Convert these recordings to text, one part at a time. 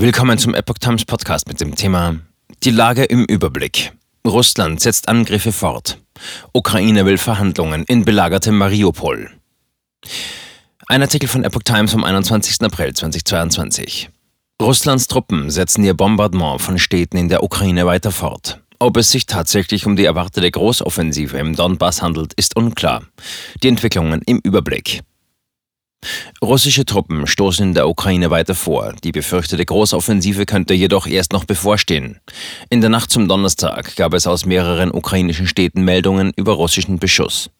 Willkommen zum Epoch Times Podcast mit dem Thema Die Lage im Überblick. Russland setzt Angriffe fort. Ukraine will Verhandlungen in belagertem Mariupol. Ein Artikel von Epoch Times vom 21. April 2022. Russlands Truppen setzen ihr Bombardement von Städten in der Ukraine weiter fort. Ob es sich tatsächlich um die erwartete Großoffensive im Donbass handelt, ist unklar. Die Entwicklungen im Überblick. Russische Truppen stoßen in der Ukraine weiter vor. Die befürchtete Großoffensive könnte jedoch erst noch bevorstehen. In der Nacht zum Donnerstag gab es aus mehreren ukrainischen Städten Meldungen über russischen Beschuss.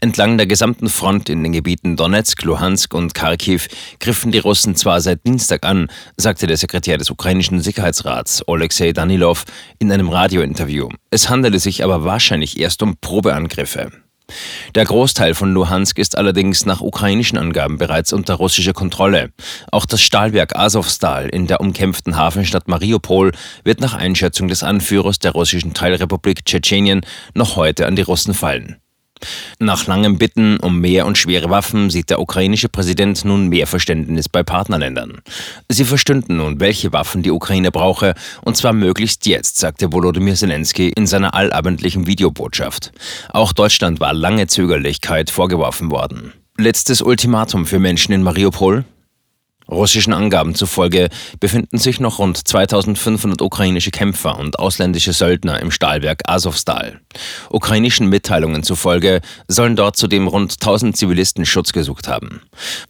Entlang der gesamten Front in den Gebieten Donetsk, Luhansk und Kharkiv griffen die Russen zwar seit Dienstag an, sagte der Sekretär des ukrainischen Sicherheitsrats Oleksiy Danilov in einem Radiointerview. Es handele sich aber wahrscheinlich erst um Probeangriffe. Der Großteil von Luhansk ist allerdings nach ukrainischen Angaben bereits unter russischer Kontrolle. Auch das Stahlwerk Azovstal in der umkämpften Hafenstadt Mariupol wird nach Einschätzung des Anführers der russischen Teilrepublik Tschetschenien noch heute an die Russen fallen. Nach langem Bitten um mehr und schwere Waffen sieht der ukrainische Präsident nun mehr Verständnis bei Partnerländern. Sie verstünden nun, welche Waffen die Ukraine brauche, und zwar möglichst jetzt, sagte Volodymyr Zelensky in seiner allabendlichen Videobotschaft. Auch Deutschland war lange Zögerlichkeit vorgeworfen worden. Letztes Ultimatum für Menschen in Mariupol? Russischen Angaben zufolge befinden sich noch rund 2500 ukrainische Kämpfer und ausländische Söldner im Stahlwerk Azovstal. Ukrainischen Mitteilungen zufolge sollen dort zudem rund 1000 Zivilisten Schutz gesucht haben.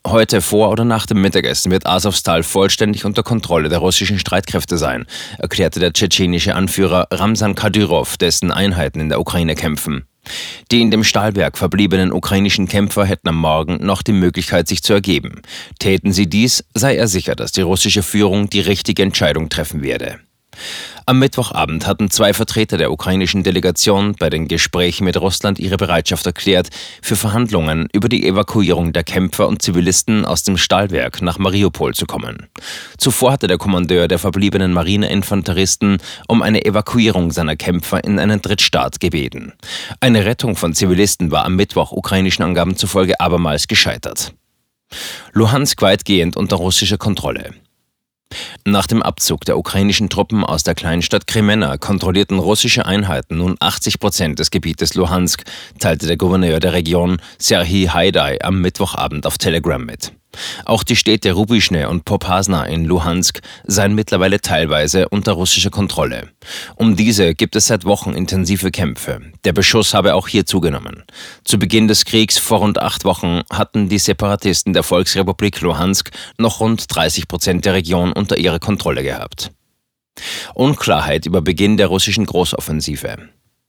Heute vor oder nach dem Mittagessen wird Azovstal vollständig unter Kontrolle der russischen Streitkräfte sein, erklärte der tschetschenische Anführer Ramsan Kadyrov, dessen Einheiten in der Ukraine kämpfen. Die in dem Stahlwerk verbliebenen ukrainischen Kämpfer hätten am Morgen noch die Möglichkeit, sich zu ergeben. Täten sie dies, sei er sicher, dass die russische Führung die richtige Entscheidung treffen werde. Am Mittwochabend hatten zwei Vertreter der ukrainischen Delegation bei den Gesprächen mit Russland ihre Bereitschaft erklärt für Verhandlungen über die Evakuierung der Kämpfer und Zivilisten aus dem Stahlwerk nach Mariupol zu kommen. Zuvor hatte der Kommandeur der verbliebenen Marineinfanteristen um eine Evakuierung seiner Kämpfer in einen Drittstaat gebeten. Eine Rettung von Zivilisten war am Mittwoch ukrainischen Angaben zufolge abermals gescheitert. Luhansk weitgehend unter russischer Kontrolle. Nach dem Abzug der ukrainischen Truppen aus der Kleinstadt Kremena kontrollierten russische Einheiten nun 80 Prozent des Gebietes Luhansk, teilte der Gouverneur der Region Serhii Haidai am Mittwochabend auf Telegram mit. Auch die Städte Rubischne und Popasna in Luhansk seien mittlerweile teilweise unter russischer Kontrolle. Um diese gibt es seit Wochen intensive Kämpfe. Der Beschuss habe auch hier zugenommen. Zu Beginn des Kriegs vor rund acht Wochen hatten die Separatisten der Volksrepublik Luhansk noch rund 30 Prozent der Region unter ihrer Kontrolle gehabt. Unklarheit über Beginn der russischen Großoffensive.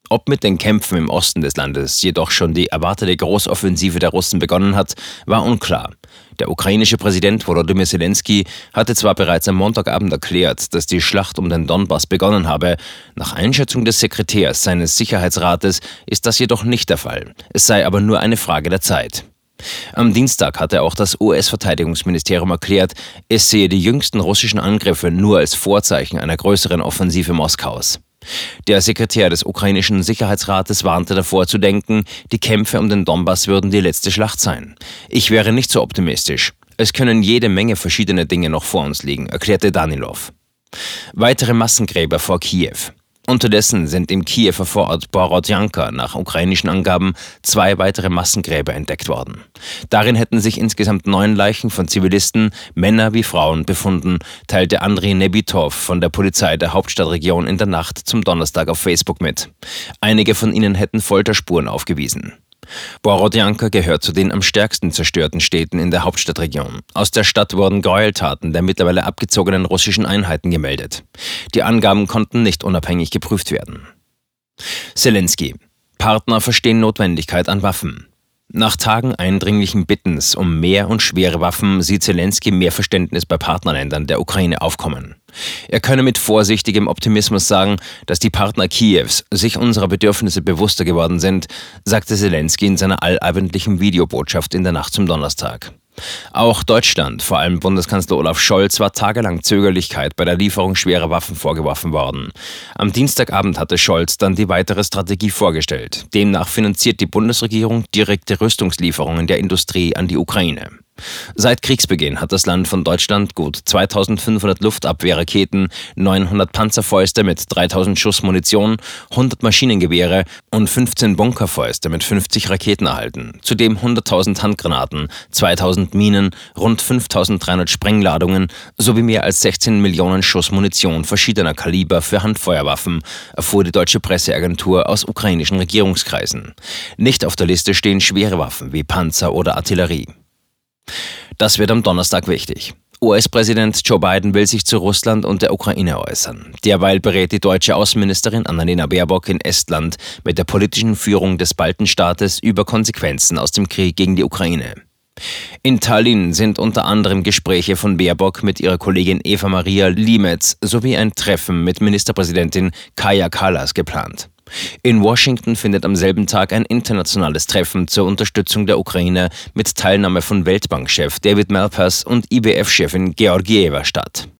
Ob mit den Kämpfen im Osten des Landes jedoch schon die erwartete Großoffensive der Russen begonnen hat, war unklar. Der ukrainische Präsident Volodymyr Zelensky hatte zwar bereits am Montagabend erklärt, dass die Schlacht um den Donbass begonnen habe, nach Einschätzung des Sekretärs seines Sicherheitsrates ist das jedoch nicht der Fall. Es sei aber nur eine Frage der Zeit. Am Dienstag hatte auch das US-Verteidigungsministerium erklärt, es sehe die jüngsten russischen Angriffe nur als Vorzeichen einer größeren Offensive Moskaus. Der Sekretär des ukrainischen Sicherheitsrates warnte davor zu denken, die Kämpfe um den Donbass würden die letzte Schlacht sein. Ich wäre nicht so optimistisch. Es können jede Menge verschiedene Dinge noch vor uns liegen, erklärte Danilov. Weitere Massengräber vor Kiew. Unterdessen sind im Kiewer Vorort Borodjanka nach ukrainischen Angaben zwei weitere Massengräber entdeckt worden. Darin hätten sich insgesamt neun Leichen von Zivilisten, Männer wie Frauen, befunden, teilte Andrei Nebitov von der Polizei der Hauptstadtregion in der Nacht zum Donnerstag auf Facebook mit. Einige von ihnen hätten Folterspuren aufgewiesen. Borodjanka gehört zu den am stärksten zerstörten Städten in der Hauptstadtregion. Aus der Stadt wurden Gräueltaten der mittlerweile abgezogenen russischen Einheiten gemeldet. Die Angaben konnten nicht unabhängig geprüft werden. Zelensky. Partner verstehen Notwendigkeit an Waffen. Nach Tagen eindringlichen Bittens um mehr und schwere Waffen sieht Zelensky mehr Verständnis bei Partnerländern der Ukraine aufkommen. Er könne mit vorsichtigem Optimismus sagen, dass die Partner Kiews sich unserer Bedürfnisse bewusster geworden sind, sagte Zelensky in seiner allabendlichen Videobotschaft in der Nacht zum Donnerstag. Auch Deutschland, vor allem Bundeskanzler Olaf Scholz, war tagelang Zögerlichkeit bei der Lieferung schwerer Waffen vorgeworfen worden. Am Dienstagabend hatte Scholz dann die weitere Strategie vorgestellt. Demnach finanziert die Bundesregierung direkte Rüstungslieferungen der Industrie an die Ukraine. Seit Kriegsbeginn hat das Land von Deutschland gut 2500 Luftabwehrraketen, 900 Panzerfäuste mit 3000 Schuss Munition, 100 Maschinengewehre und 15 Bunkerfäuste mit 50 Raketen erhalten. Zudem 100.000 Handgranaten, 2000 Minen, rund 5300 Sprengladungen sowie mehr als 16 Millionen Schuss Munition verschiedener Kaliber für Handfeuerwaffen, erfuhr die deutsche Presseagentur aus ukrainischen Regierungskreisen. Nicht auf der Liste stehen schwere Waffen wie Panzer oder Artillerie. Das wird am Donnerstag wichtig. US-Präsident Joe Biden will sich zu Russland und der Ukraine äußern. Derweil berät die deutsche Außenministerin Annalena Baerbock in Estland mit der politischen Führung des Baltenstaates über Konsequenzen aus dem Krieg gegen die Ukraine. In Tallinn sind unter anderem Gespräche von Baerbock mit ihrer Kollegin Eva Maria Limetz sowie ein Treffen mit Ministerpräsidentin Kaya Kallas geplant. In Washington findet am selben Tag ein internationales Treffen zur Unterstützung der Ukraine mit Teilnahme von Weltbankchef David Malpass und IWF-Chefin Georgieva statt.